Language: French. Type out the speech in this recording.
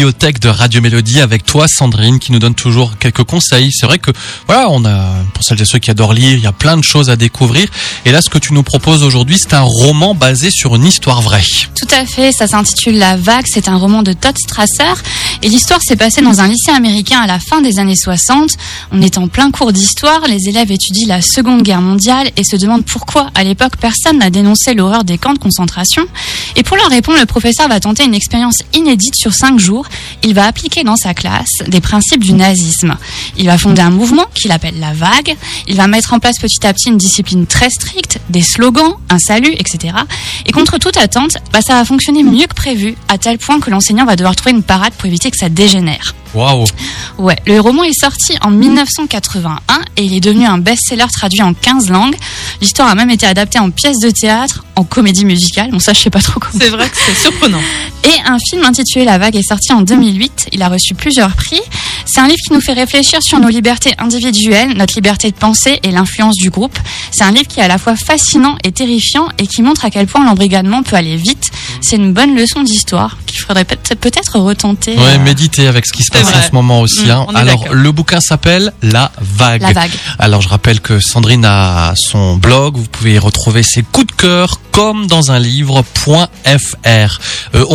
bibliothèque de Radio Mélodie avec toi, Sandrine, qui nous donne toujours quelques conseils. C'est vrai que, voilà, on a, pour celles et ceux qui adorent lire, il y a plein de choses à découvrir. Et là, ce que tu nous proposes aujourd'hui, c'est un roman basé sur une histoire vraie. Tout à fait, ça s'intitule La Vague, c'est un roman de Todd Strasser. Et l'histoire s'est passée dans un lycée américain à la fin des années 60. On est en plein cours d'histoire, les élèves étudient la Seconde Guerre mondiale et se demandent pourquoi, à l'époque, personne n'a dénoncé l'horreur des camps de concentration. Et pour leur répondre, le professeur va tenter une expérience inédite sur cinq jours. Il va appliquer dans sa classe des principes du nazisme. Il va fonder un mouvement qu'il appelle la vague. Il va mettre en place petit à petit une discipline très stricte, des slogans, un salut, etc. Et contre toute attente, bah, ça va fonctionner mieux que prévu, à tel point que l'enseignant va devoir trouver une parade pour éviter que ça dégénère. Waouh Ouais, le roman est sorti en 1981 et il est devenu un best-seller traduit en 15 langues. L'histoire a même été adaptée en pièce de théâtre, en comédie musicale. Bon, ça, je sais pas trop comment. C'est vrai que c'est surprenant. Et un film intitulé La Vague est sorti en 2008. Il a reçu plusieurs prix. C'est un livre qui nous fait réfléchir sur nos libertés individuelles, notre liberté de penser et l'influence du groupe. C'est un livre qui est à la fois fascinant et terrifiant et qui montre à quel point l'embrigadement peut aller vite. C'est une bonne leçon d'histoire qu'il faudrait peut-être peut-être retenter. Ouais, euh, méditer avec ce qui se passe en ce moment aussi. Mmh, hein. Alors, le bouquin s'appelle La Vague. La Vague. Alors, je rappelle que Sandrine a son blog. Vous pouvez y retrouver ses coups de cœur comme dans un livre.fr. Euh, on